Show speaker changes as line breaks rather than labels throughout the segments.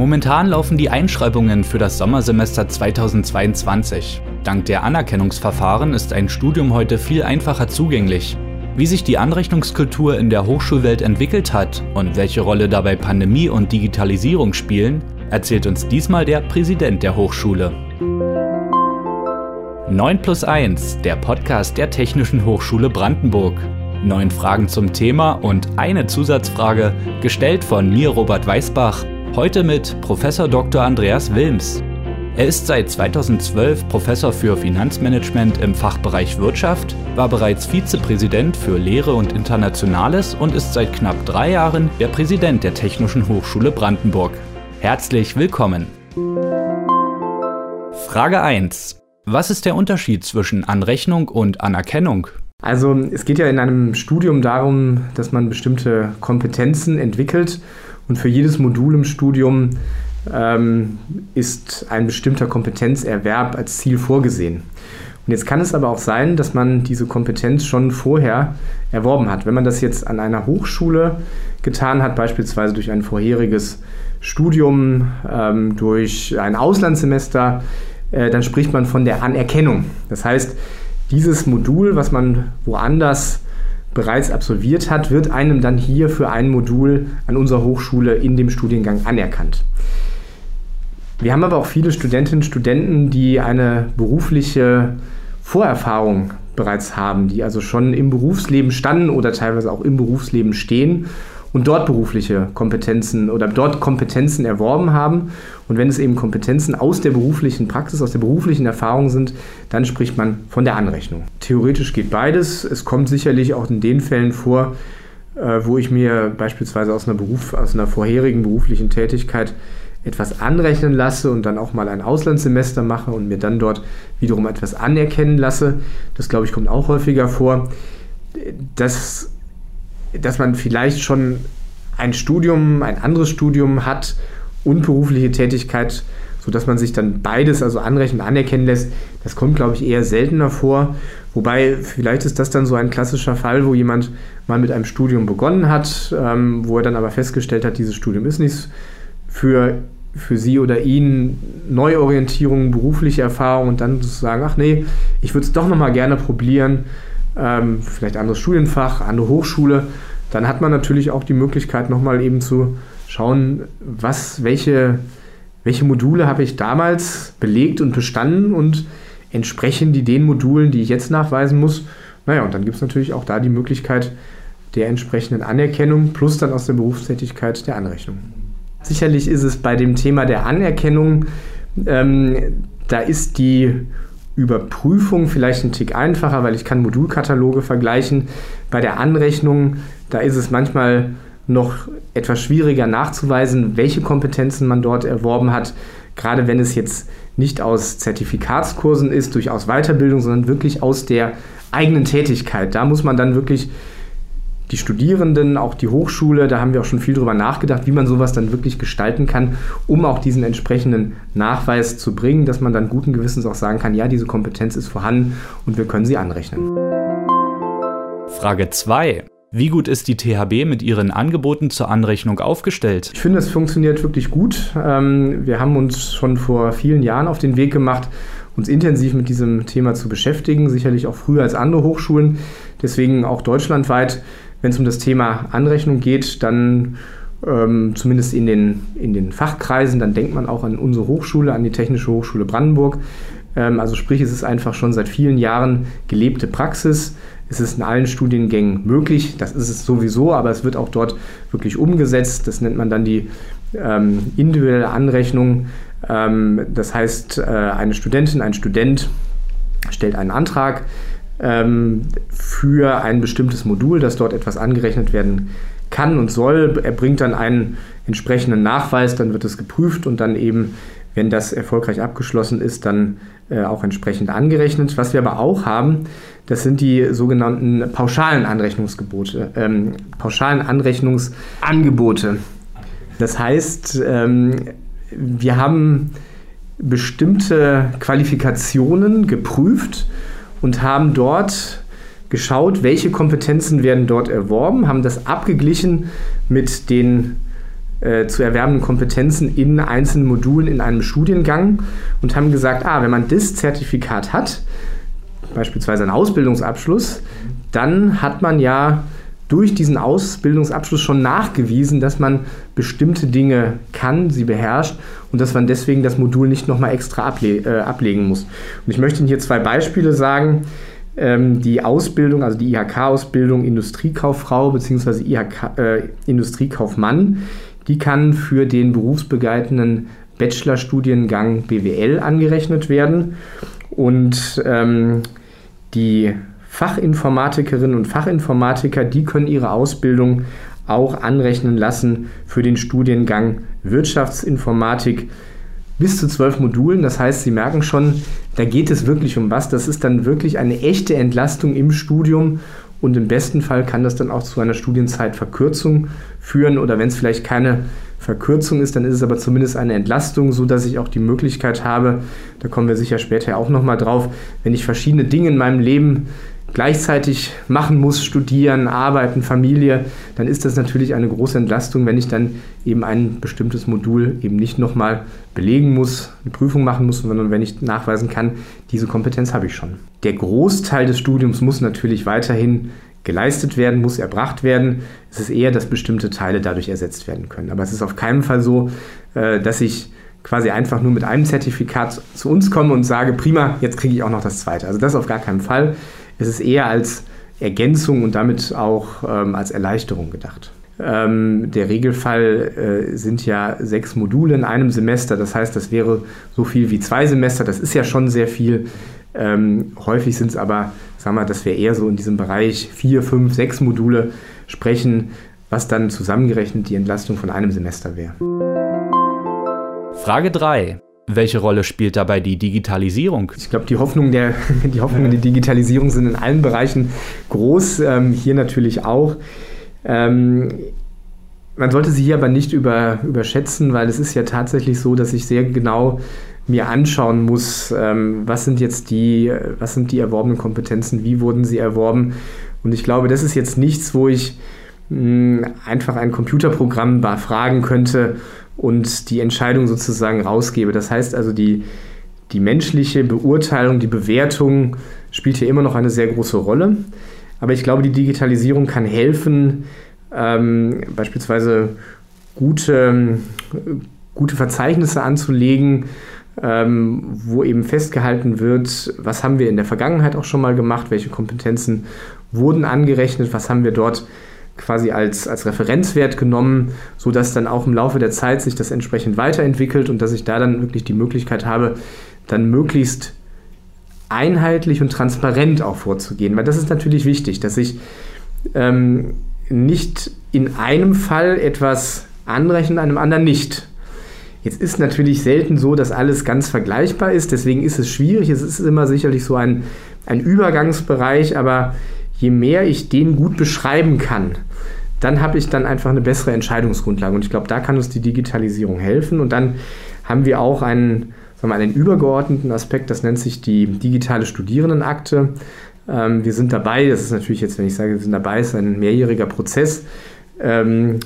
Momentan laufen die Einschreibungen für das Sommersemester 2022. Dank der Anerkennungsverfahren ist ein Studium heute viel einfacher zugänglich. Wie sich die Anrechnungskultur in der Hochschulwelt entwickelt hat und welche Rolle dabei Pandemie und Digitalisierung spielen, erzählt uns diesmal der Präsident der Hochschule. 9 plus 1, der Podcast der Technischen Hochschule Brandenburg. Neun Fragen zum Thema und eine Zusatzfrage, gestellt von mir, Robert Weißbach, heute mit Prof. Dr. Andreas Wilms. Er ist seit 2012 Professor für Finanzmanagement im Fachbereich Wirtschaft, war bereits Vizepräsident für Lehre und Internationales und ist seit knapp drei Jahren der Präsident der Technischen Hochschule Brandenburg. Herzlich willkommen. Frage 1. Was ist der Unterschied zwischen Anrechnung und Anerkennung?
Also es geht ja in einem Studium darum, dass man bestimmte Kompetenzen entwickelt und für jedes Modul im Studium ähm, ist ein bestimmter Kompetenzerwerb als Ziel vorgesehen. Und jetzt kann es aber auch sein, dass man diese Kompetenz schon vorher erworben hat. Wenn man das jetzt an einer Hochschule getan hat, beispielsweise durch ein vorheriges Studium, ähm, durch ein Auslandssemester, äh, dann spricht man von der Anerkennung. Das heißt, dieses Modul, was man woanders bereits absolviert hat, wird einem dann hier für ein Modul an unserer Hochschule in dem Studiengang anerkannt. Wir haben aber auch viele Studentinnen und Studenten, die eine berufliche Vorerfahrung bereits haben, die also schon im Berufsleben standen oder teilweise auch im Berufsleben stehen und dort berufliche Kompetenzen oder dort Kompetenzen erworben haben. Und wenn es eben Kompetenzen aus der beruflichen Praxis, aus der beruflichen Erfahrung sind, dann spricht man von der Anrechnung. Theoretisch geht beides. Es kommt sicherlich auch in den Fällen vor, äh, wo ich mir beispielsweise aus einer, Beruf, aus einer vorherigen beruflichen Tätigkeit etwas anrechnen lasse und dann auch mal ein Auslandssemester mache und mir dann dort wiederum etwas anerkennen lasse. Das glaube ich kommt auch häufiger vor. Das dass man vielleicht schon ein Studium, ein anderes Studium hat und berufliche Tätigkeit, sodass man sich dann beides, also anrechnen, anerkennen lässt, das kommt, glaube ich, eher seltener vor. Wobei, vielleicht ist das dann so ein klassischer Fall, wo jemand mal mit einem Studium begonnen hat, ähm, wo er dann aber festgestellt hat, dieses Studium ist nichts für, für sie oder ihn, Neuorientierung, berufliche Erfahrung und dann zu sagen, ach nee, ich würde es doch nochmal gerne probieren ähm, vielleicht anderes Studienfach, andere Hochschule, dann hat man natürlich auch die Möglichkeit, nochmal eben zu schauen, was, welche, welche Module habe ich damals belegt und bestanden und entsprechen die den Modulen, die ich jetzt nachweisen muss. Naja, und dann gibt es natürlich auch da die Möglichkeit der entsprechenden Anerkennung plus dann aus der Berufstätigkeit der Anrechnung. Sicherlich ist es bei dem Thema der Anerkennung, ähm, da ist die Überprüfung vielleicht ein Tick einfacher, weil ich kann Modulkataloge vergleichen. Bei der Anrechnung, da ist es manchmal noch etwas schwieriger nachzuweisen, welche Kompetenzen man dort erworben hat, gerade wenn es jetzt nicht aus Zertifikatskursen ist, durchaus Weiterbildung, sondern wirklich aus der eigenen Tätigkeit. Da muss man dann wirklich die Studierenden, auch die Hochschule, da haben wir auch schon viel drüber nachgedacht, wie man sowas dann wirklich gestalten kann, um auch diesen entsprechenden Nachweis zu bringen, dass man dann guten Gewissens auch sagen kann, ja, diese Kompetenz ist vorhanden und wir können sie anrechnen.
Frage 2. Wie gut ist die THB mit ihren Angeboten zur Anrechnung aufgestellt?
Ich finde, es funktioniert wirklich gut. Ähm, wir haben uns schon vor vielen Jahren auf den Weg gemacht, uns intensiv mit diesem Thema zu beschäftigen, sicherlich auch früher als andere Hochschulen, deswegen auch deutschlandweit wenn es um das Thema Anrechnung geht, dann ähm, zumindest in den, in den Fachkreisen, dann denkt man auch an unsere Hochschule, an die Technische Hochschule Brandenburg. Ähm, also sprich, es ist einfach schon seit vielen Jahren gelebte Praxis. Es ist in allen Studiengängen möglich, das ist es sowieso, aber es wird auch dort wirklich umgesetzt. Das nennt man dann die ähm, individuelle Anrechnung. Ähm, das heißt, äh, eine Studentin, ein Student stellt einen Antrag, ähm, für ein bestimmtes Modul, dass dort etwas angerechnet werden kann und soll. Er bringt dann einen entsprechenden Nachweis, dann wird es geprüft und dann eben, wenn das erfolgreich abgeschlossen ist, dann äh, auch entsprechend angerechnet. Was wir aber auch haben, das sind die sogenannten pauschalen Anrechnungsgebote, ähm, pauschalen Anrechnungsangebote. Das heißt, ähm, wir haben bestimmte Qualifikationen geprüft und haben dort geschaut, welche Kompetenzen werden dort erworben, haben das abgeglichen mit den äh, zu erwerbenden Kompetenzen in einzelnen Modulen in einem Studiengang und haben gesagt, ah, wenn man das Zertifikat hat, beispielsweise einen Ausbildungsabschluss, dann hat man ja durch diesen Ausbildungsabschluss schon nachgewiesen, dass man bestimmte Dinge kann, sie beherrscht und dass man deswegen das Modul nicht nochmal extra able äh, ablegen muss. Und ich möchte Ihnen hier zwei Beispiele sagen. Ähm, die Ausbildung, also die IHK-Ausbildung Industriekauffrau bzw. IHK, äh, Industriekaufmann, die kann für den berufsbegleitenden Bachelorstudiengang BWL angerechnet werden. Und ähm, die Fachinformatikerinnen und Fachinformatiker, die können ihre Ausbildung auch anrechnen lassen für den Studiengang Wirtschaftsinformatik bis zu zwölf Modulen. Das heißt, Sie merken schon, da geht es wirklich um was. Das ist dann wirklich eine echte Entlastung im Studium und im besten Fall kann das dann auch zu einer Studienzeitverkürzung führen. Oder wenn es vielleicht keine Verkürzung ist, dann ist es aber zumindest eine Entlastung, so dass ich auch die Möglichkeit habe, da kommen wir sicher später auch nochmal drauf, wenn ich verschiedene Dinge in meinem Leben gleichzeitig machen muss, studieren, arbeiten, Familie, dann ist das natürlich eine große Entlastung, wenn ich dann eben ein bestimmtes Modul eben nicht nochmal belegen muss, eine Prüfung machen muss, sondern wenn ich nachweisen kann, diese Kompetenz habe ich schon. Der Großteil des Studiums muss natürlich weiterhin geleistet werden, muss erbracht werden. Es ist eher, dass bestimmte Teile dadurch ersetzt werden können. Aber es ist auf keinen Fall so, äh, dass ich quasi einfach nur mit einem Zertifikat zu uns komme und sage, prima, jetzt kriege ich auch noch das zweite. Also das auf gar keinen Fall. Es ist eher als Ergänzung und damit auch ähm, als Erleichterung gedacht. Ähm, der Regelfall äh, sind ja sechs Module in einem Semester. Das heißt, das wäre so viel wie zwei Semester. Das ist ja schon sehr viel. Ähm, häufig sind es aber, sagen wir, dass wir eher so in diesem Bereich vier, fünf, sechs Module sprechen, was dann zusammengerechnet die Entlastung von einem Semester wäre.
Frage 3. Welche Rolle spielt dabei die Digitalisierung?
Ich glaube, die Hoffnungen der, die Hoffnungen der Digitalisierung sind in allen Bereichen groß, ähm, hier natürlich auch. Ähm, man sollte sie hier aber nicht über, überschätzen, weil es ist ja tatsächlich so, dass ich sehr genau mir anschauen muss, ähm, was sind jetzt die, was sind die erworbenen Kompetenzen, wie wurden sie erworben. Und ich glaube, das ist jetzt nichts, wo ich mh, einfach ein Computerprogramm fragen könnte, und die Entscheidung sozusagen rausgebe. Das heißt also, die, die menschliche Beurteilung, die Bewertung spielt hier immer noch eine sehr große Rolle. Aber ich glaube, die Digitalisierung kann helfen, ähm, beispielsweise gute, gute Verzeichnisse anzulegen, ähm, wo eben festgehalten wird, was haben wir in der Vergangenheit auch schon mal gemacht, welche Kompetenzen wurden angerechnet, was haben wir dort quasi als, als Referenzwert genommen, sodass dann auch im Laufe der Zeit sich das entsprechend weiterentwickelt und dass ich da dann wirklich die Möglichkeit habe, dann möglichst einheitlich und transparent auch vorzugehen. Weil das ist natürlich wichtig, dass ich ähm, nicht in einem Fall etwas anrechne, in einem anderen nicht. Jetzt ist natürlich selten so, dass alles ganz vergleichbar ist, deswegen ist es schwierig. Es ist immer sicherlich so ein, ein Übergangsbereich, aber je mehr ich den gut beschreiben kann, dann habe ich dann einfach eine bessere Entscheidungsgrundlage. Und ich glaube, da kann uns die Digitalisierung helfen. Und dann haben wir auch einen, sagen wir, einen übergeordneten Aspekt, das nennt sich die digitale Studierendenakte. Ähm, wir sind dabei, das ist natürlich jetzt, wenn ich sage, wir sind dabei, ist ein mehrjähriger Prozess, ähm,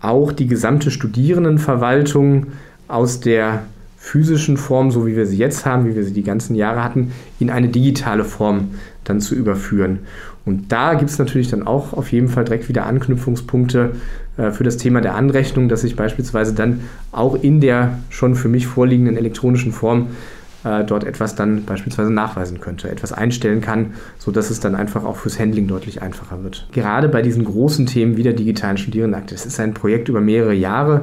auch die gesamte Studierendenverwaltung aus der physischen Form, so wie wir sie jetzt haben, wie wir sie die ganzen Jahre hatten, in eine digitale Form dann zu überführen. Und da gibt es natürlich dann auch auf jeden Fall direkt wieder Anknüpfungspunkte äh, für das Thema der Anrechnung, dass ich beispielsweise dann auch in der schon für mich vorliegenden elektronischen Form äh, dort etwas dann beispielsweise nachweisen könnte, etwas einstellen kann, sodass es dann einfach auch fürs Handling deutlich einfacher wird. Gerade bei diesen großen Themen wie der digitalen Studierendenakte, das ist ein Projekt über mehrere Jahre.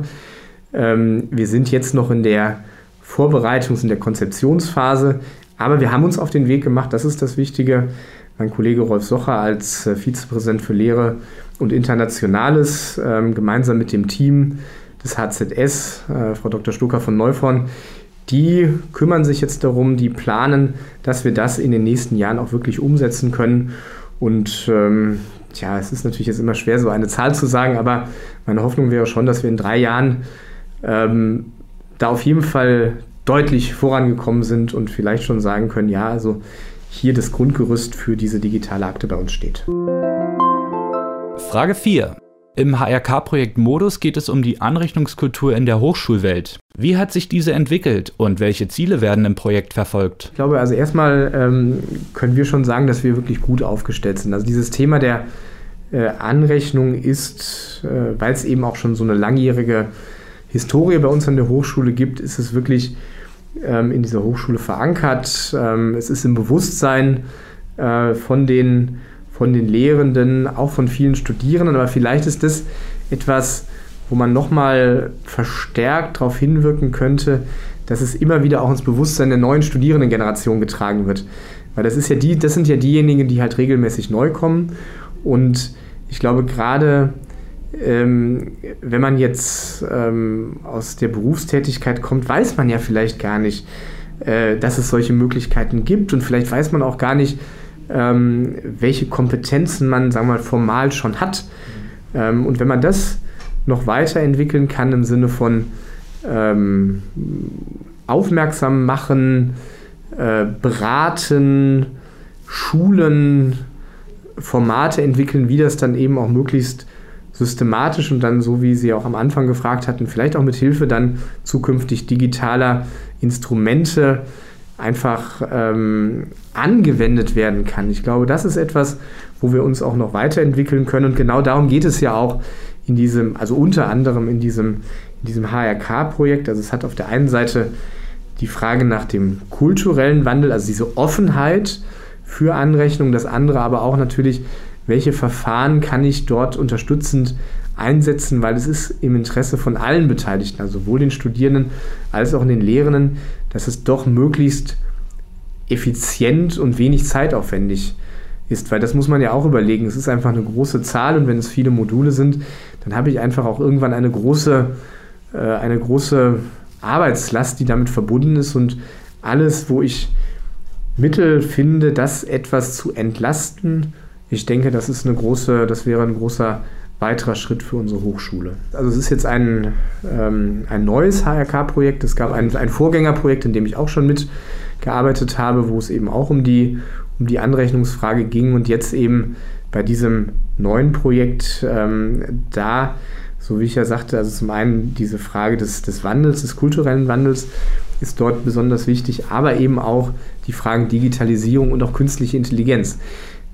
Ähm, wir sind jetzt noch in der Vorbereitungs- und der Konzeptionsphase, aber wir haben uns auf den Weg gemacht, das ist das Wichtige, mein Kollege Rolf Socher als äh, Vizepräsident für Lehre und Internationales, ähm, gemeinsam mit dem Team des HZS, äh, Frau Dr. Stucker von Neuvorn, die kümmern sich jetzt darum, die planen, dass wir das in den nächsten Jahren auch wirklich umsetzen können. Und ähm, tja, es ist natürlich jetzt immer schwer, so eine Zahl zu sagen, aber meine Hoffnung wäre schon, dass wir in drei Jahren ähm, da auf jeden Fall deutlich vorangekommen sind und vielleicht schon sagen können, ja, also hier das Grundgerüst für diese digitale Akte bei uns steht.
Frage 4. Im HRK-Projekt Modus geht es um die Anrechnungskultur in der Hochschulwelt. Wie hat sich diese entwickelt und welche Ziele werden im Projekt verfolgt?
Ich glaube, also erstmal ähm, können wir schon sagen, dass wir wirklich gut aufgestellt sind. Also dieses Thema der äh, Anrechnung ist, äh, weil es eben auch schon so eine langjährige Historie bei uns an der Hochschule gibt, ist es wirklich ähm, in dieser Hochschule verankert. Ähm, es ist im Bewusstsein äh, von den von den Lehrenden, auch von vielen Studierenden, aber vielleicht ist das etwas, wo man nochmal verstärkt darauf hinwirken könnte, dass es immer wieder auch ins Bewusstsein der neuen Studierendengeneration getragen wird. Weil das ist ja die, das sind ja diejenigen, die halt regelmäßig neu kommen. Und ich glaube, gerade ähm, wenn man jetzt ähm, aus der Berufstätigkeit kommt, weiß man ja vielleicht gar nicht, äh, dass es solche Möglichkeiten gibt. Und vielleicht weiß man auch gar nicht, ähm, welche Kompetenzen man, sagen wir mal, formal schon hat. Ähm, und wenn man das noch weiterentwickeln kann im Sinne von ähm, aufmerksam machen, äh, beraten, schulen, Formate entwickeln, wie das dann eben auch möglichst systematisch und dann, so wie Sie auch am Anfang gefragt hatten, vielleicht auch mit Hilfe dann zukünftig digitaler Instrumente einfach ähm, angewendet werden kann. Ich glaube, das ist etwas, wo wir uns auch noch weiterentwickeln können. Und genau darum geht es ja auch in diesem, also unter anderem in diesem, in diesem HRK-Projekt. Also es hat auf der einen Seite die Frage nach dem kulturellen Wandel, also diese Offenheit für Anrechnung, das andere aber auch natürlich, welche Verfahren kann ich dort unterstützend einsetzen, weil es ist im Interesse von allen Beteiligten, also sowohl den Studierenden als auch den Lehrenden, dass es doch möglichst effizient und wenig zeitaufwendig ist, weil das muss man ja auch überlegen. Es ist einfach eine große Zahl und wenn es viele Module sind, dann habe ich einfach auch irgendwann eine große, äh, eine große Arbeitslast, die damit verbunden ist. Und alles, wo ich Mittel finde, das etwas zu entlasten, ich denke, das ist eine große, das wäre ein großer weiterer Schritt für unsere Hochschule. Also es ist jetzt ein, ähm, ein neues HRK-Projekt. Es gab ein, ein Vorgängerprojekt, in dem ich auch schon mitgearbeitet habe, wo es eben auch um die, um die Anrechnungsfrage ging. Und jetzt eben bei diesem neuen Projekt, ähm, da, so wie ich ja sagte, also zum einen diese Frage des, des Wandels, des kulturellen Wandels ist dort besonders wichtig, aber eben auch die Fragen Digitalisierung und auch künstliche Intelligenz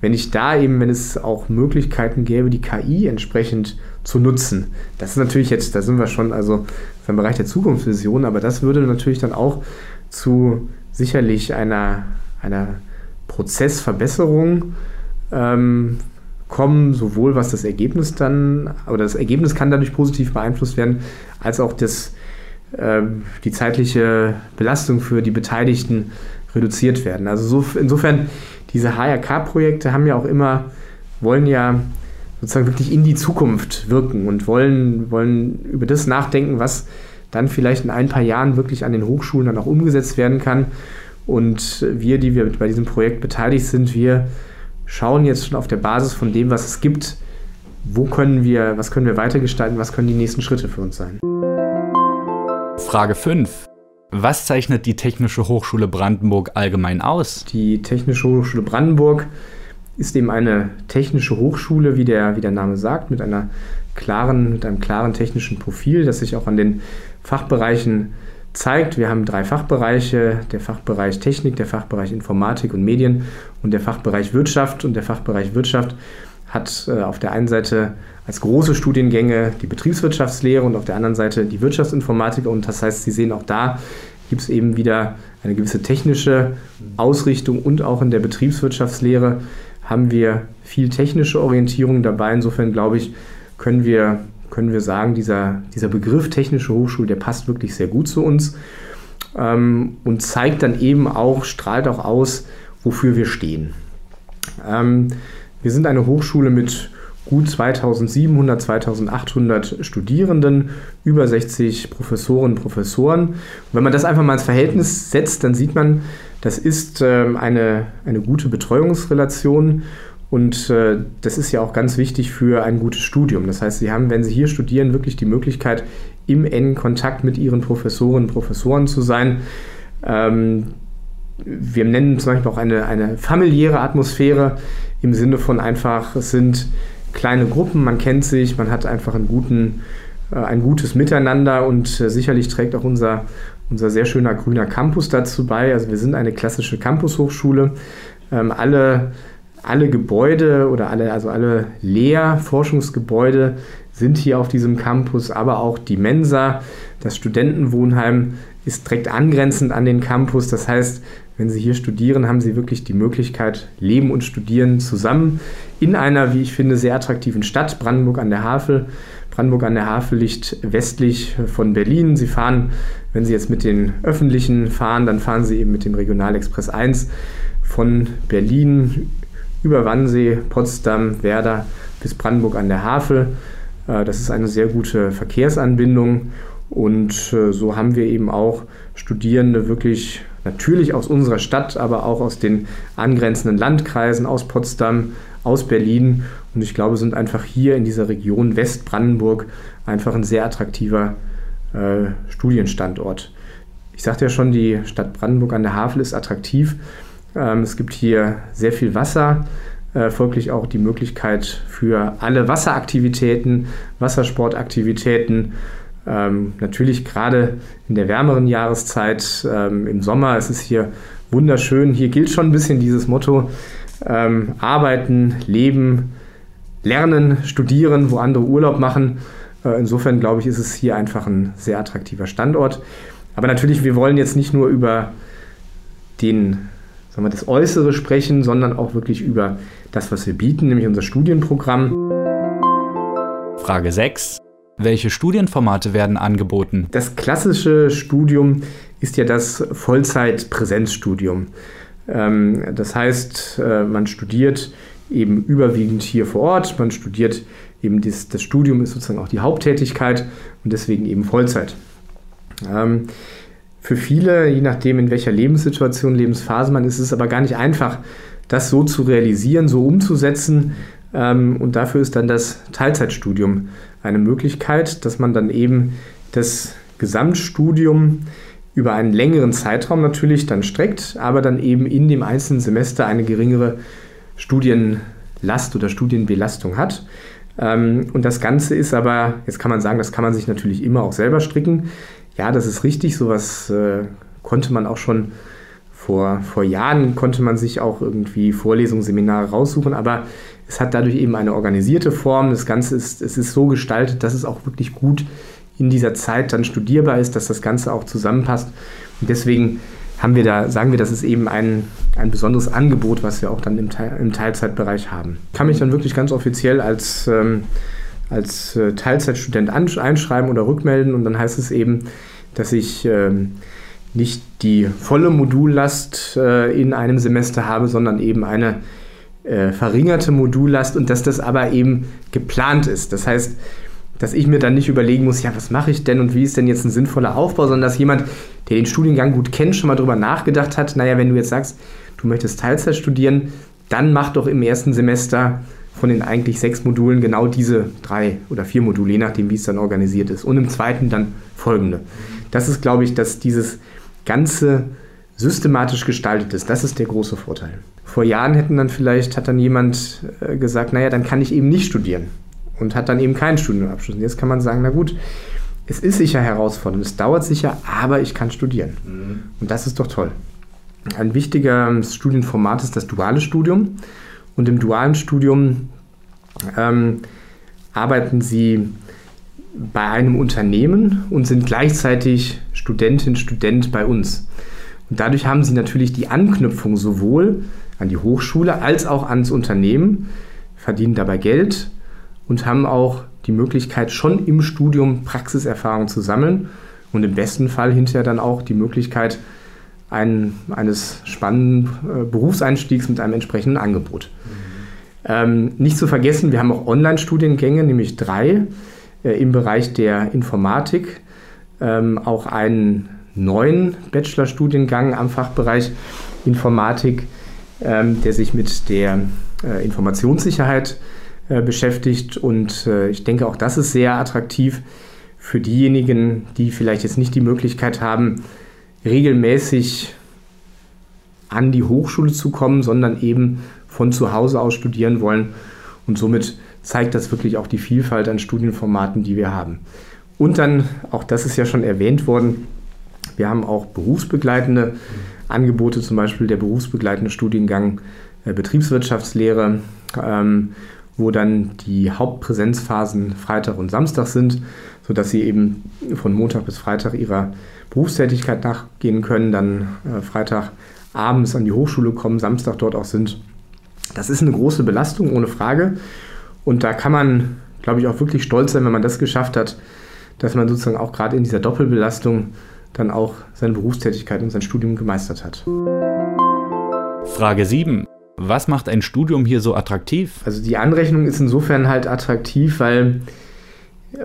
wenn ich da eben, wenn es auch Möglichkeiten gäbe, die KI entsprechend zu nutzen. Das ist natürlich jetzt, da sind wir schon also im Bereich der Zukunftsvision, aber das würde natürlich dann auch zu sicherlich einer, einer Prozessverbesserung ähm, kommen, sowohl was das Ergebnis dann, oder das Ergebnis kann dadurch positiv beeinflusst werden, als auch das, äh, die zeitliche Belastung für die Beteiligten reduziert werden. Also so, insofern diese HRK-Projekte haben ja auch immer, wollen ja sozusagen wirklich in die Zukunft wirken und wollen, wollen über das nachdenken, was dann vielleicht in ein paar Jahren wirklich an den Hochschulen dann auch umgesetzt werden kann. Und wir, die wir bei diesem Projekt beteiligt sind, wir schauen jetzt schon auf der Basis von dem, was es gibt, wo können wir, was können wir weitergestalten, was können die nächsten Schritte für uns sein.
Frage 5. Was zeichnet die Technische Hochschule Brandenburg allgemein aus?
Die Technische Hochschule Brandenburg ist eben eine technische Hochschule, wie der, wie der Name sagt, mit, einer klaren, mit einem klaren technischen Profil, das sich auch an den Fachbereichen zeigt. Wir haben drei Fachbereiche, der Fachbereich Technik, der Fachbereich Informatik und Medien und der Fachbereich Wirtschaft. Und der Fachbereich Wirtschaft hat äh, auf der einen Seite als große Studiengänge die Betriebswirtschaftslehre und auf der anderen Seite die Wirtschaftsinformatik. Und das heißt, Sie sehen auch da gibt es eben wieder eine gewisse technische Ausrichtung und auch in der Betriebswirtschaftslehre haben wir viel technische Orientierung dabei. Insofern glaube ich, können wir, können wir sagen, dieser, dieser Begriff technische Hochschule, der passt wirklich sehr gut zu uns ähm, und zeigt dann eben auch, strahlt auch aus, wofür wir stehen. Ähm, wir sind eine Hochschule mit gut 2700, 2800 Studierenden, über 60 Professorinnen und Professoren. Wenn man das einfach mal ins Verhältnis setzt, dann sieht man, das ist äh, eine, eine gute Betreuungsrelation und äh, das ist ja auch ganz wichtig für ein gutes Studium. Das heißt, Sie haben, wenn Sie hier studieren, wirklich die Möglichkeit, im engen Kontakt mit Ihren Professorinnen und Professoren zu sein. Ähm, wir nennen zum Beispiel auch eine, eine familiäre Atmosphäre im Sinne von einfach, es sind kleine Gruppen, man kennt sich, man hat einfach einen guten, äh, ein gutes Miteinander und äh, sicherlich trägt auch unser, unser sehr schöner grüner Campus dazu bei. Also wir sind eine klassische Campushochschule. Ähm, alle, alle Gebäude oder alle, also alle Lehrforschungsgebäude sind hier auf diesem Campus, aber auch die Mensa, das Studentenwohnheim ist direkt angrenzend an den Campus. Das heißt, wenn Sie hier studieren, haben Sie wirklich die Möglichkeit, Leben und Studieren zusammen in einer, wie ich finde, sehr attraktiven Stadt, Brandenburg an der Havel. Brandenburg an der Havel liegt westlich von Berlin. Sie fahren, wenn Sie jetzt mit den öffentlichen fahren, dann fahren Sie eben mit dem Regionalexpress 1 von Berlin über Wannsee, Potsdam, Werder bis Brandenburg an der Havel. Äh, das ist eine sehr gute Verkehrsanbindung und äh, so haben wir eben auch Studierende wirklich natürlich aus unserer Stadt, aber auch aus den angrenzenden Landkreisen, aus Potsdam, aus Berlin. Und ich glaube, sind einfach hier in dieser Region Westbrandenburg einfach ein sehr attraktiver äh, Studienstandort. Ich sagte ja schon, die Stadt Brandenburg an der Havel ist attraktiv. Ähm, es gibt hier sehr viel Wasser, äh, folglich auch die Möglichkeit für alle Wasseraktivitäten, Wassersportaktivitäten ähm, natürlich gerade in der wärmeren Jahreszeit, ähm, im Sommer ist es hier wunderschön. Hier gilt schon ein bisschen dieses Motto, ähm, arbeiten, leben, lernen, studieren, wo andere Urlaub machen. Äh, insofern glaube ich, ist es hier einfach ein sehr attraktiver Standort. Aber natürlich, wir wollen jetzt nicht nur über den, sagen wir, das Äußere sprechen, sondern auch wirklich über das, was wir bieten, nämlich unser Studienprogramm.
Frage 6. Welche Studienformate werden angeboten?
Das klassische Studium ist ja das Vollzeit-Präsenzstudium. Ähm, das heißt, äh, man studiert eben überwiegend hier vor Ort, man studiert eben das, das Studium ist sozusagen auch die Haupttätigkeit und deswegen eben Vollzeit. Ähm, für viele, je nachdem in welcher Lebenssituation, Lebensphase man ist, ist es aber gar nicht einfach, das so zu realisieren, so umzusetzen. Ähm, und dafür ist dann das Teilzeitstudium eine Möglichkeit, dass man dann eben das Gesamtstudium über einen längeren Zeitraum natürlich dann streckt, aber dann eben in dem einzelnen Semester eine geringere Studienlast oder Studienbelastung hat. Ähm, und das Ganze ist aber, jetzt kann man sagen, das kann man sich natürlich immer auch selber stricken. Ja, das ist richtig, sowas äh, konnte man auch schon vor, vor Jahren, konnte man sich auch irgendwie Vorlesungen, Seminare raussuchen, aber es hat dadurch eben eine organisierte Form. Das Ganze ist, es ist so gestaltet, dass es auch wirklich gut in dieser Zeit dann studierbar ist, dass das Ganze auch zusammenpasst. Und deswegen haben wir da, sagen wir, das ist eben ein, ein besonderes Angebot, was wir auch dann im, Teil, im Teilzeitbereich haben. Ich kann mich dann wirklich ganz offiziell als, ähm, als äh, Teilzeitstudent einschreiben oder rückmelden und dann heißt es eben, dass ich ähm, nicht die volle Modullast äh, in einem Semester habe, sondern eben eine äh, verringerte Modullast und dass das aber eben geplant ist. Das heißt, dass ich mir dann nicht überlegen muss, ja, was mache ich denn und wie ist denn jetzt ein sinnvoller Aufbau, sondern dass jemand, der den Studiengang gut kennt, schon mal darüber nachgedacht hat, naja, wenn du jetzt sagst, du möchtest Teilzeit studieren, dann mach doch im ersten Semester von den eigentlich sechs Modulen genau diese drei oder vier Module, je nachdem, wie es dann organisiert ist. Und im zweiten dann folgende. Das ist, glaube ich, dass dieses ganze systematisch gestaltet ist. Das ist der große Vorteil. Vor Jahren hätten dann vielleicht, hat dann jemand äh, gesagt, naja, dann kann ich eben nicht studieren und hat dann eben keinen Studienabschluss. Und jetzt kann man sagen, na gut, es ist sicher herausfordernd, es dauert sicher, aber ich kann studieren. Mhm. Und das ist doch toll. Ein wichtiger Studienformat ist das duale Studium. Und im dualen Studium ähm, arbeiten Sie bei einem Unternehmen und sind gleichzeitig Studentin, Student bei uns. Und dadurch haben sie natürlich die Anknüpfung sowohl an die Hochschule als auch ans Unternehmen, verdienen dabei Geld und haben auch die Möglichkeit, schon im Studium Praxiserfahrung zu sammeln und im besten Fall hinterher dann auch die Möglichkeit ein, eines spannenden äh, Berufseinstiegs mit einem entsprechenden Angebot. Ähm, nicht zu vergessen, wir haben auch Online-Studiengänge, nämlich drei äh, im Bereich der Informatik, ähm, auch einen neuen Bachelorstudiengang am Fachbereich Informatik, ähm, der sich mit der äh, Informationssicherheit äh, beschäftigt. Und äh, ich denke, auch das ist sehr attraktiv für diejenigen, die vielleicht jetzt nicht die Möglichkeit haben, regelmäßig an die Hochschule zu kommen, sondern eben von zu Hause aus studieren wollen und somit zeigt das wirklich auch die Vielfalt an Studienformaten, die wir haben. Und dann, auch das ist ja schon erwähnt worden, wir haben auch berufsbegleitende Angebote, zum Beispiel der berufsbegleitende Studiengang äh, Betriebswirtschaftslehre, ähm, wo dann die Hauptpräsenzphasen Freitag und Samstag sind, sodass sie eben von Montag bis Freitag ihrer Berufstätigkeit nachgehen können, dann äh, Freitag abends an die Hochschule kommen, Samstag dort auch sind. Das ist eine große Belastung, ohne Frage. Und da kann man, glaube ich, auch wirklich stolz sein, wenn man das geschafft hat, dass man sozusagen auch gerade in dieser Doppelbelastung dann auch seine Berufstätigkeit und sein Studium gemeistert hat.
Frage 7. Was macht ein Studium hier so attraktiv?
Also die Anrechnung ist insofern halt attraktiv, weil,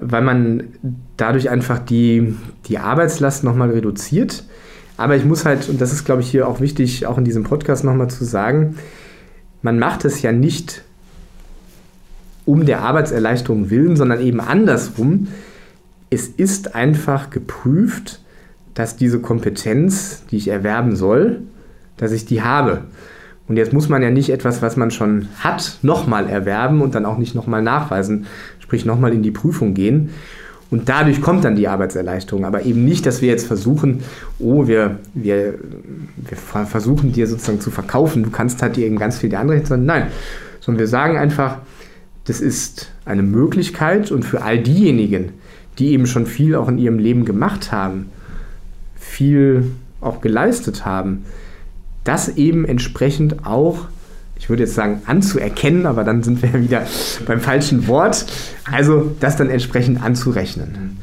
weil man dadurch einfach die, die Arbeitslast nochmal reduziert. Aber ich muss halt, und das ist, glaube ich, hier auch wichtig, auch in diesem Podcast nochmal zu sagen, man macht es ja nicht um der Arbeitserleichterung willen, sondern eben andersrum. Es ist einfach geprüft, dass diese Kompetenz, die ich erwerben soll, dass ich die habe. Und jetzt muss man ja nicht etwas, was man schon hat, nochmal erwerben und dann auch nicht nochmal nachweisen, sprich nochmal in die Prüfung gehen. Und dadurch kommt dann die Arbeitserleichterung. Aber eben nicht, dass wir jetzt versuchen, oh, wir, wir, wir versuchen dir sozusagen zu verkaufen, du kannst halt dir eben ganz viel der andere sondern nein. Sondern wir sagen einfach, das ist eine Möglichkeit und für all diejenigen, die eben schon viel auch in ihrem Leben gemacht haben, viel auch geleistet haben, das eben entsprechend auch, ich würde jetzt sagen, anzuerkennen, aber dann sind wir wieder beim falschen Wort, also das dann entsprechend anzurechnen.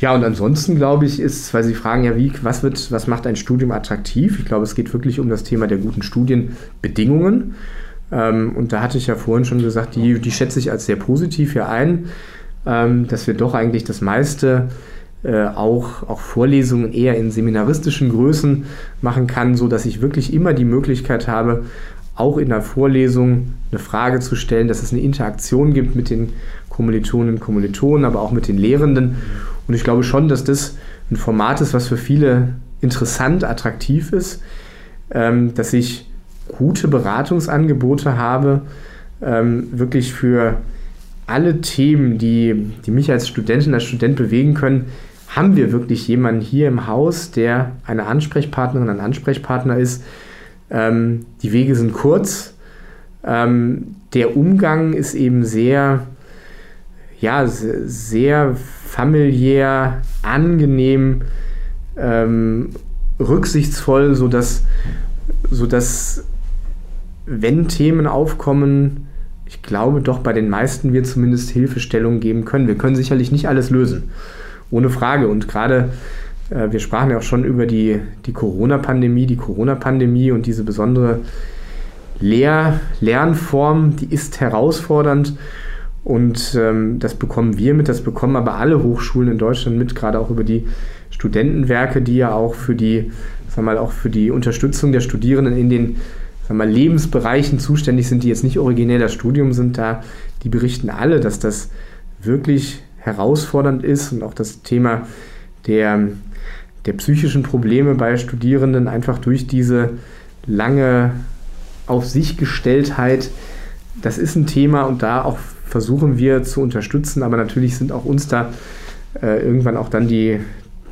Ja, und ansonsten glaube ich, ist, weil Sie fragen ja, wie, was, wird, was macht ein Studium attraktiv? Ich glaube, es geht wirklich um das Thema der guten Studienbedingungen. Ähm, und da hatte ich ja vorhin schon gesagt, die, die schätze ich als sehr positiv hier ein, ähm, dass wir doch eigentlich das meiste äh, auch, auch Vorlesungen eher in seminaristischen Größen machen kann, sodass ich wirklich immer die Möglichkeit habe, auch in der Vorlesung eine Frage zu stellen, dass es eine Interaktion gibt mit den Kommilitonen und Kommilitonen, aber auch mit den Lehrenden. Und ich glaube schon, dass das ein Format ist, was für viele interessant, attraktiv ist, ähm, dass ich gute Beratungsangebote habe, ähm, wirklich für alle Themen, die, die mich als Studentin, als Student bewegen können, haben wir wirklich jemanden hier im Haus, der eine Ansprechpartnerin, ein Ansprechpartner ist. Ähm, die Wege sind kurz. Ähm, der Umgang ist eben sehr, ja, sehr familiär, angenehm, ähm, rücksichtsvoll, sodass, sodass, wenn Themen aufkommen, ich glaube doch bei den meisten wir zumindest Hilfestellung geben können. Wir können sicherlich nicht alles lösen. Ohne Frage. Und gerade, äh, wir sprachen ja auch schon über die, die Corona-Pandemie, die Corona-Pandemie und diese besondere Lehr Lernform, die ist herausfordernd. Und ähm, das bekommen wir mit, das bekommen aber alle Hochschulen in Deutschland mit, gerade auch über die Studentenwerke, die ja auch für die, sag mal, auch für die Unterstützung der Studierenden in den sag mal, Lebensbereichen zuständig sind, die jetzt nicht originell das Studium sind, da, die berichten alle, dass das wirklich herausfordernd ist und auch das Thema der, der psychischen Probleme bei Studierenden einfach durch diese lange auf sich Gestelltheit, das ist ein Thema und da auch versuchen wir zu unterstützen, aber natürlich sind auch uns da äh, irgendwann auch dann die,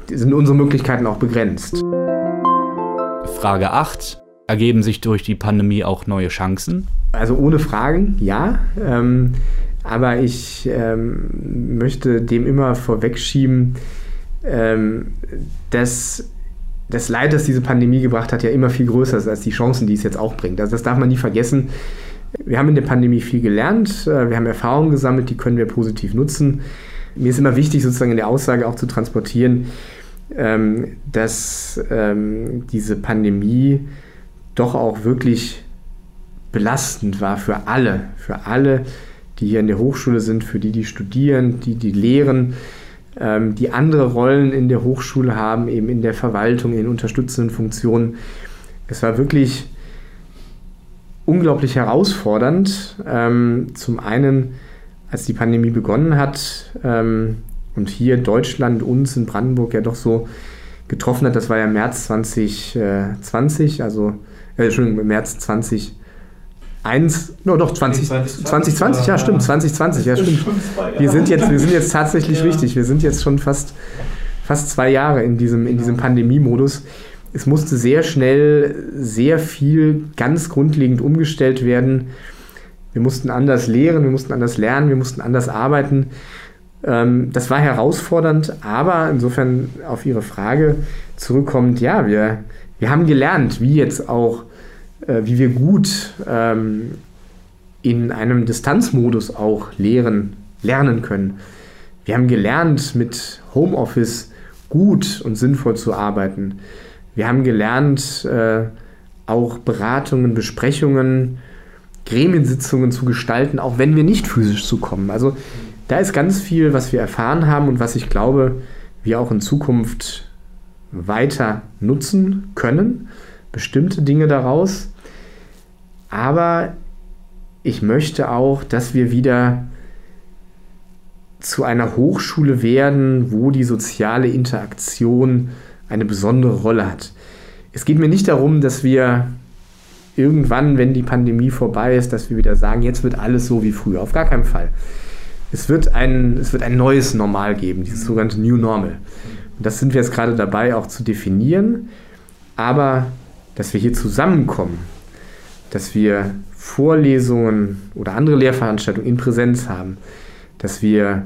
sind unsere Möglichkeiten auch begrenzt.
Frage 8. Ergeben sich durch die Pandemie auch neue Chancen?
Also ohne Fragen, ja. Ähm, aber ich ähm, möchte dem immer vorwegschieben, ähm, dass das Leid, das diese Pandemie gebracht hat, ja immer viel größer ist als die Chancen, die es jetzt auch bringt. Also das darf man nie vergessen. Wir haben in der Pandemie viel gelernt, äh, wir haben Erfahrungen gesammelt, die können wir positiv nutzen. Mir ist immer wichtig, sozusagen in der Aussage auch zu transportieren, ähm, dass ähm, diese Pandemie doch auch wirklich belastend war für alle, für alle, die hier in der Hochschule sind, für die, die studieren, die, die lehren, ähm, die andere Rollen in der Hochschule haben, eben in der Verwaltung, in unterstützenden Funktionen. Es war wirklich unglaublich herausfordernd. Ähm, zum einen, als die Pandemie begonnen hat ähm, und hier Deutschland uns in Brandenburg ja doch so getroffen hat, das war ja März 2020, also äh, Entschuldigung, März 2020 eins, no, doch 20, 2020, 2020 ja stimmt, 2020, ja stimmt. Wir sind jetzt, wir sind jetzt tatsächlich ja. richtig, wir sind jetzt schon fast, fast zwei Jahre in diesem, in diesem Pandemie-Modus. Es musste sehr schnell sehr viel ganz grundlegend umgestellt werden. Wir mussten anders lehren, wir mussten anders lernen, wir mussten anders arbeiten. Ähm, das war herausfordernd, aber insofern auf Ihre Frage zurückkommend, ja, wir, wir haben gelernt, wie jetzt auch, äh, wie wir gut ähm, in einem Distanzmodus auch lehren, lernen können. Wir haben gelernt, mit Homeoffice gut und sinnvoll zu arbeiten. Wir haben gelernt, äh, auch Beratungen, Besprechungen, Gremiensitzungen zu gestalten, auch wenn wir nicht physisch zu kommen. Also da ist ganz viel, was wir erfahren haben und was ich glaube, wir auch in Zukunft weiter nutzen können. Bestimmte Dinge daraus. Aber ich möchte auch, dass wir wieder zu einer Hochschule werden, wo die soziale Interaktion eine besondere Rolle hat. Es geht mir nicht darum, dass wir irgendwann, wenn die Pandemie vorbei ist, dass wir wieder sagen, jetzt wird alles so wie früher. Auf gar keinen Fall. Es wird ein, es wird ein neues Normal geben, dieses sogenannte New Normal. Und das sind wir jetzt gerade dabei auch zu definieren. Aber dass wir hier zusammenkommen, dass wir Vorlesungen oder andere Lehrveranstaltungen in Präsenz haben, dass wir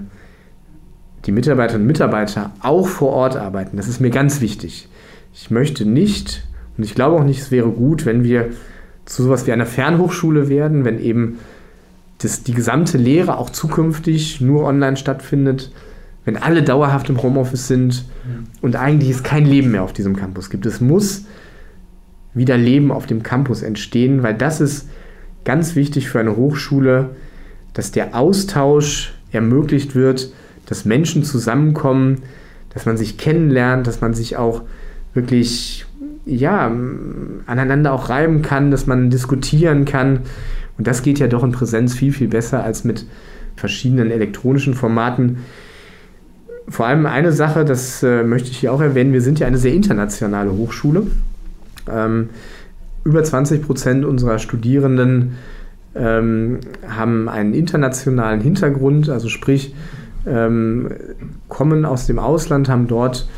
die Mitarbeiterinnen und Mitarbeiter auch vor Ort arbeiten. Das ist mir ganz wichtig. Ich möchte nicht, und ich glaube auch nicht, es wäre gut, wenn wir zu sowas wie einer Fernhochschule werden, wenn eben das, die gesamte Lehre auch zukünftig nur online stattfindet, wenn alle dauerhaft im Homeoffice sind und eigentlich es kein Leben mehr auf diesem Campus gibt. Es muss wieder Leben auf dem Campus entstehen, weil das ist ganz wichtig für eine Hochschule, dass der Austausch ermöglicht wird, dass Menschen zusammenkommen, dass man sich kennenlernt, dass man sich auch wirklich ja, aneinander auch reiben kann, dass man diskutieren kann. Und das geht ja doch in Präsenz viel, viel besser als mit verschiedenen elektronischen Formaten. Vor allem eine Sache, das äh, möchte ich hier auch erwähnen, wir sind ja eine sehr internationale Hochschule. Ähm, über 20 Prozent unserer Studierenden ähm, haben einen internationalen Hintergrund, also sprich, ähm, kommen aus dem Ausland, haben dort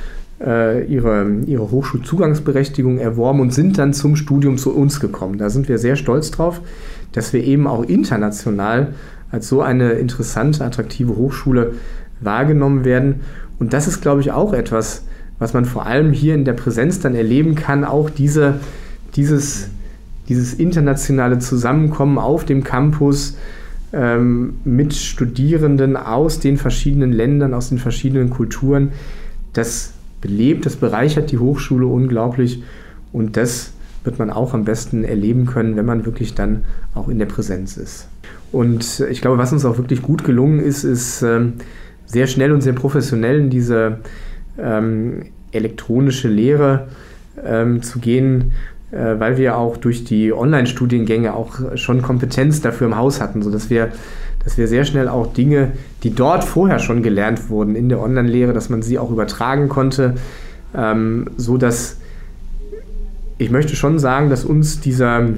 äh, ihre, ihre Hochschulzugangsberechtigung erworben und sind dann zum Studium zu uns gekommen. Da sind wir sehr stolz drauf, dass wir eben auch international als so eine interessante, attraktive Hochschule wahrgenommen werden. Und das ist, glaube ich, auch etwas, was man vor allem hier in der Präsenz dann erleben kann, auch diese, dieses, dieses internationale Zusammenkommen auf dem Campus, ähm, mit Studierenden aus den verschiedenen Ländern, aus den verschiedenen Kulturen. Das belebt, das bereichert die Hochschule unglaublich und das wird man auch am besten erleben können, wenn man wirklich dann auch in der Präsenz ist. Und ich glaube, was uns auch wirklich gut gelungen ist, ist ähm, sehr schnell und sehr professionell in diese ähm, elektronische Lehre ähm, zu gehen, äh, weil wir auch durch die Online-Studiengänge auch schon Kompetenz dafür im Haus hatten, sodass wir, dass wir sehr schnell auch Dinge, die dort vorher schon gelernt wurden in der Online-Lehre, dass man sie auch übertragen konnte, ähm, so dass ich möchte schon sagen, dass uns dieser,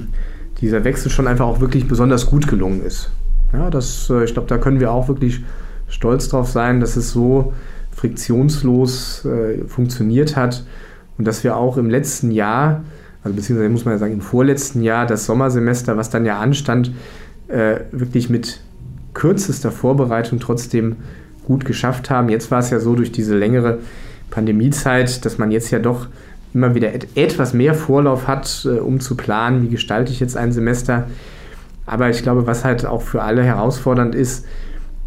dieser Wechsel schon einfach auch wirklich besonders gut gelungen ist. Ja, das, äh, ich glaube, da können wir auch wirklich stolz drauf sein, dass es so friktionslos äh, funktioniert hat und dass wir auch im letzten Jahr also beziehungsweise muss man ja sagen, im vorletzten Jahr das Sommersemester, was dann ja anstand, äh, wirklich mit kürzester Vorbereitung trotzdem gut geschafft haben. Jetzt war es ja so durch diese längere Pandemiezeit, dass man jetzt ja doch immer wieder et etwas mehr Vorlauf hat, äh, um zu planen, wie gestalte ich jetzt ein Semester. Aber ich glaube, was halt auch für alle herausfordernd ist,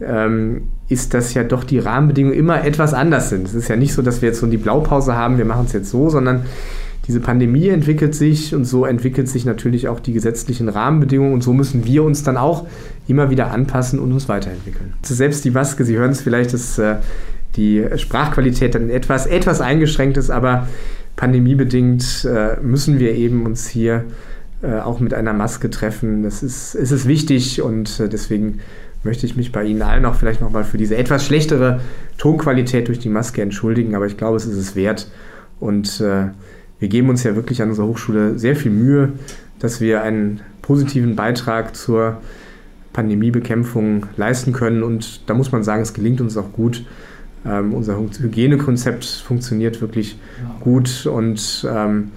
ähm, ist, dass ja doch die Rahmenbedingungen immer etwas anders sind. Es ist ja nicht so, dass wir jetzt so die Blaupause haben, wir machen es jetzt so, sondern diese Pandemie entwickelt sich und so entwickelt sich natürlich auch die gesetzlichen Rahmenbedingungen und so müssen wir uns dann auch immer wieder anpassen und uns weiterentwickeln. Selbst die Maske, Sie hören es vielleicht, dass äh, die Sprachqualität dann etwas, etwas eingeschränkt ist, aber pandemiebedingt äh, müssen wir eben uns hier äh, auch mit einer Maske treffen. Das ist, ist es wichtig und deswegen möchte ich mich bei Ihnen allen auch vielleicht nochmal für diese etwas schlechtere Tonqualität durch die Maske entschuldigen, aber ich glaube, es ist es wert und wir geben uns ja wirklich an unserer Hochschule sehr viel Mühe, dass wir ein positiven Beitrag zur Pandemiebekämpfung leisten können. Und da muss man sagen, es gelingt uns auch gut. Ähm, unser Hygienekonzept funktioniert wirklich gut und ähm,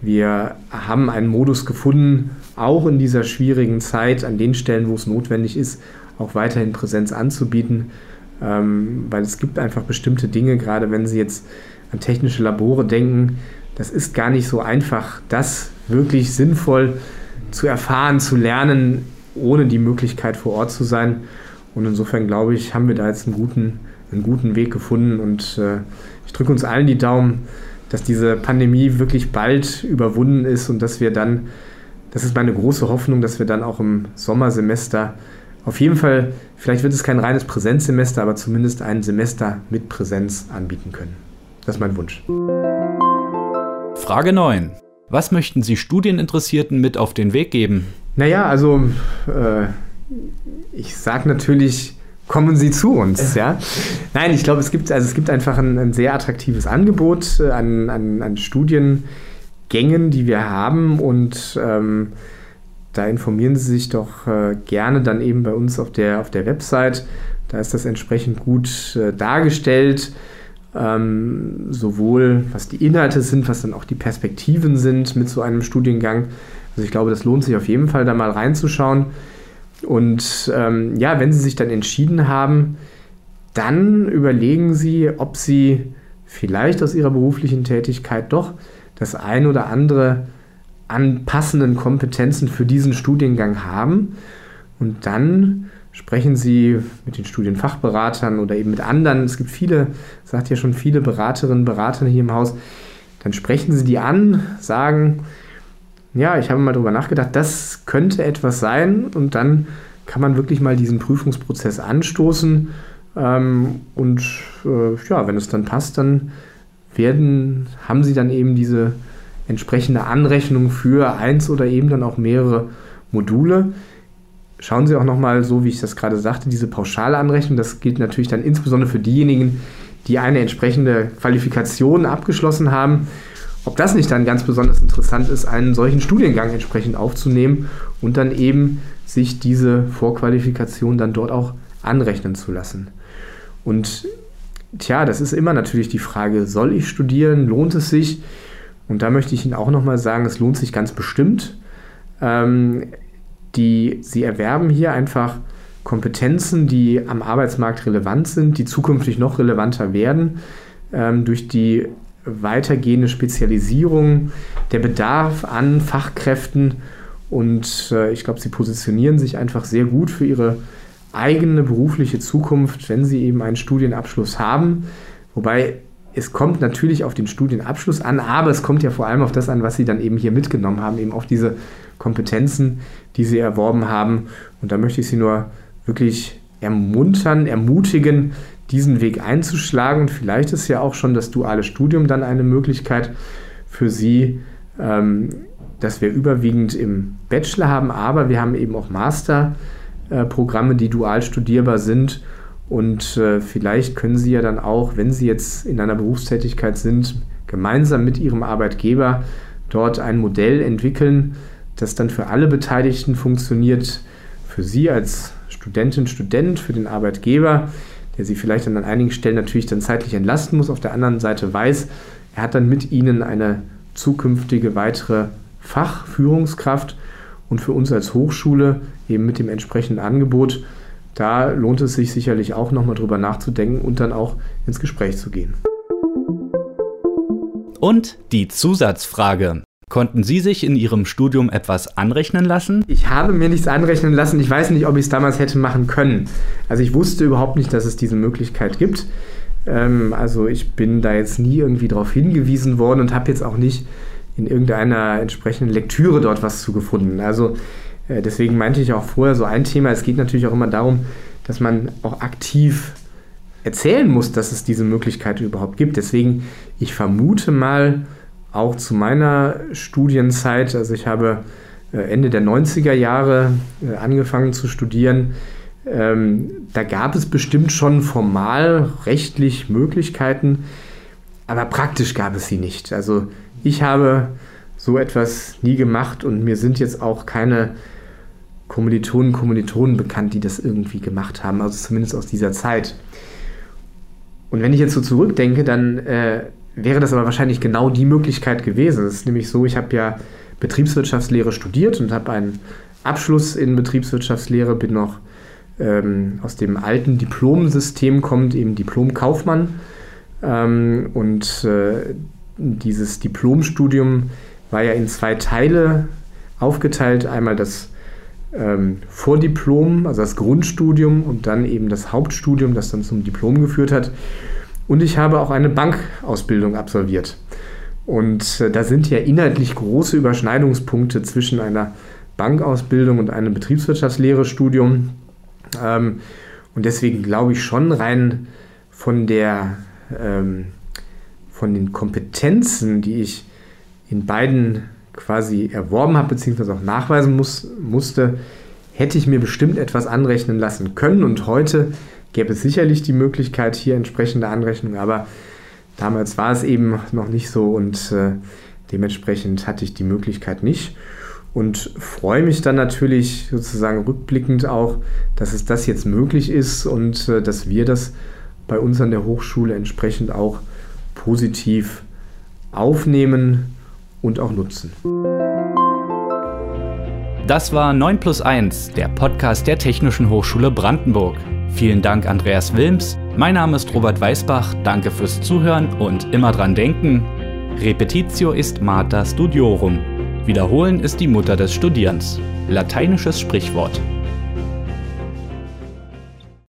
wir haben einen Modus gefunden, auch in dieser schwierigen Zeit, an den Stellen, wo es notwendig ist, auch weiterhin Präsenz anzubieten, ähm, weil es gibt einfach bestimmte Dinge, gerade wenn Sie jetzt an technische Labore denken, das ist gar nicht so einfach, das wirklich sinnvoll zu erfahren, zu lernen, ohne die Möglichkeit vor Ort zu sein. Und insofern glaube ich, haben wir da jetzt einen guten, einen guten Weg gefunden und äh, ich drücke uns allen die Daumen, dass diese Pandemie wirklich bald überwunden ist und dass wir dann, das ist meine große Hoffnung, dass wir dann auch im Sommersemester auf jeden Fall, vielleicht wird es kein reines Präsenzsemester, aber zumindest ein Semester mit Präsenz anbieten können. Das ist mein Wunsch.
Frage 9. Was möchten Sie Studieninteressierten mit auf den Weg geben?
Naja, also äh, ich sage natürlich, kommen Sie zu uns. Ja? Nein, ich glaube, es gibt, also es gibt einfach ein, ein sehr attraktives Angebot äh, an, an, an, Studiengängen, die wir haben und ähm, da informieren Sie sich doch äh, gerne dann eben bei uns auf der, auf der Website. Da ist das entsprechend gut äh, dargestellt, ähm, sowohl was die Inhalte sind, was dann auch die Perspektiven sind mit so einem Studiengang. Also ich glaube, das lohnt sich auf jeden Fall da mal reinzuschauen. Und ähm, ja, wenn Sie sich dann entschieden haben, dann überlegen Sie, ob Sie vielleicht aus Ihrer beruflichen Tätigkeit doch das ein oder andere an passenden Kompetenzen für diesen Studiengang haben. Und dann sprechen Sie mit den Studienfachberatern oder eben mit anderen. Es gibt viele, sagt ja schon viele Beraterinnen, Berater hier im Haus. Dann sprechen Sie die an, sagen, ja, ich habe mal darüber nachgedacht, das könnte etwas sein und dann kann man wirklich mal diesen Prüfungsprozess anstoßen ähm, und äh, ja, wenn es dann passt, dann werden, haben sie dann eben diese entsprechende Anrechnung für eins oder eben dann auch mehrere Module. Schauen Sie auch nochmal, so wie ich das gerade sagte, diese pauschale Anrechnung, das gilt natürlich dann insbesondere für diejenigen, die eine entsprechende Qualifikation abgeschlossen haben ob das nicht dann ganz besonders interessant ist, einen solchen Studiengang entsprechend aufzunehmen und dann eben sich diese Vorqualifikation dann dort auch anrechnen zu lassen. Und tja, das ist immer natürlich die Frage, soll ich studieren, lohnt es sich? Und da möchte ich Ihnen auch nochmal sagen, es lohnt sich ganz bestimmt. Ähm, die, Sie erwerben hier einfach Kompetenzen, die am Arbeitsmarkt relevant sind, die zukünftig noch relevanter werden ähm, durch die weitergehende Spezialisierung, der Bedarf an Fachkräften und äh, ich glaube, sie positionieren sich einfach sehr gut für ihre eigene berufliche Zukunft, wenn sie eben einen Studienabschluss haben. Wobei es kommt natürlich auf den Studienabschluss an, aber es kommt ja vor allem auf das an, was sie dann eben hier mitgenommen haben, eben auf diese Kompetenzen, die sie erworben haben. Und da möchte ich sie nur wirklich ermuntern, ermutigen, diesen Weg einzuschlagen. Und vielleicht ist ja auch schon das duale Studium dann eine Möglichkeit für Sie, ähm, dass wir überwiegend im Bachelor haben, aber wir haben eben auch Masterprogramme, die dual studierbar sind. Und äh, vielleicht können Sie ja dann auch, wenn Sie jetzt in einer Berufstätigkeit sind, gemeinsam mit Ihrem Arbeitgeber dort ein Modell entwickeln, das dann für alle Beteiligten funktioniert. Für Sie als Studentin, Student, für den Arbeitgeber der sie vielleicht an einigen Stellen natürlich dann zeitlich entlasten muss, auf der anderen Seite weiß, er hat dann mit ihnen eine zukünftige weitere Fachführungskraft und für uns als Hochschule eben mit dem entsprechenden Angebot, da lohnt es sich sicherlich auch nochmal drüber nachzudenken und dann auch ins Gespräch zu gehen.
Und die Zusatzfrage. Konnten Sie sich in Ihrem Studium etwas anrechnen lassen?
Ich habe mir nichts anrechnen lassen. Ich weiß nicht, ob ich es damals hätte machen können. Also ich wusste überhaupt nicht, dass es diese Möglichkeit gibt. Ähm, also ich bin da jetzt nie irgendwie darauf hingewiesen worden und habe jetzt auch nicht in irgendeiner entsprechenden Lektüre dort was zu gefunden. Also deswegen meinte ich auch vorher so ein Thema. Es geht natürlich auch immer darum, dass man auch aktiv erzählen muss, dass es diese Möglichkeit überhaupt gibt. Deswegen, ich vermute mal, auch zu meiner Studienzeit, also ich habe äh, Ende der 90er Jahre äh, angefangen zu studieren, ähm, da gab es bestimmt schon formal rechtlich Möglichkeiten, aber praktisch gab es sie nicht. Also ich habe so etwas nie gemacht und mir sind jetzt auch keine Kommilitonen, Kommilitonen bekannt, die das irgendwie gemacht haben, also zumindest aus dieser Zeit. Und wenn ich jetzt so zurückdenke, dann äh, wäre das aber wahrscheinlich genau die Möglichkeit gewesen. Es ist nämlich so, ich habe ja Betriebswirtschaftslehre studiert und habe einen Abschluss in Betriebswirtschaftslehre, bin noch ähm, aus dem alten Diplomsystem kommt, eben Diplomkaufmann. Ähm, und äh, dieses Diplomstudium war ja in zwei Teile aufgeteilt. Einmal das ähm, Vordiplom, also das Grundstudium und dann eben das Hauptstudium, das dann zum Diplom geführt hat. Und ich habe auch eine Bankausbildung absolviert. Und äh, da sind ja inhaltlich große Überschneidungspunkte zwischen einer Bankausbildung und einem Betriebswirtschaftslehre-Studium. Ähm, und deswegen glaube ich schon rein von der ähm, von den Kompetenzen, die ich in beiden quasi erworben habe, beziehungsweise auch nachweisen muss, musste, hätte ich mir bestimmt etwas anrechnen lassen können. Und heute gäbe es sicherlich die Möglichkeit, hier entsprechende Anrechnungen, aber damals war es eben noch nicht so und äh, dementsprechend hatte ich die Möglichkeit nicht. Und freue mich dann natürlich sozusagen rückblickend auch, dass es das jetzt möglich ist und äh, dass wir das bei uns an der Hochschule entsprechend auch positiv aufnehmen und auch nutzen.
Das war 9 plus 1, der Podcast der Technischen Hochschule Brandenburg. Vielen Dank, Andreas Wilms. Mein Name ist Robert Weißbach. Danke fürs Zuhören und immer dran denken: Repetitio ist mater studiorum. Wiederholen ist die Mutter des Studierens. Lateinisches Sprichwort.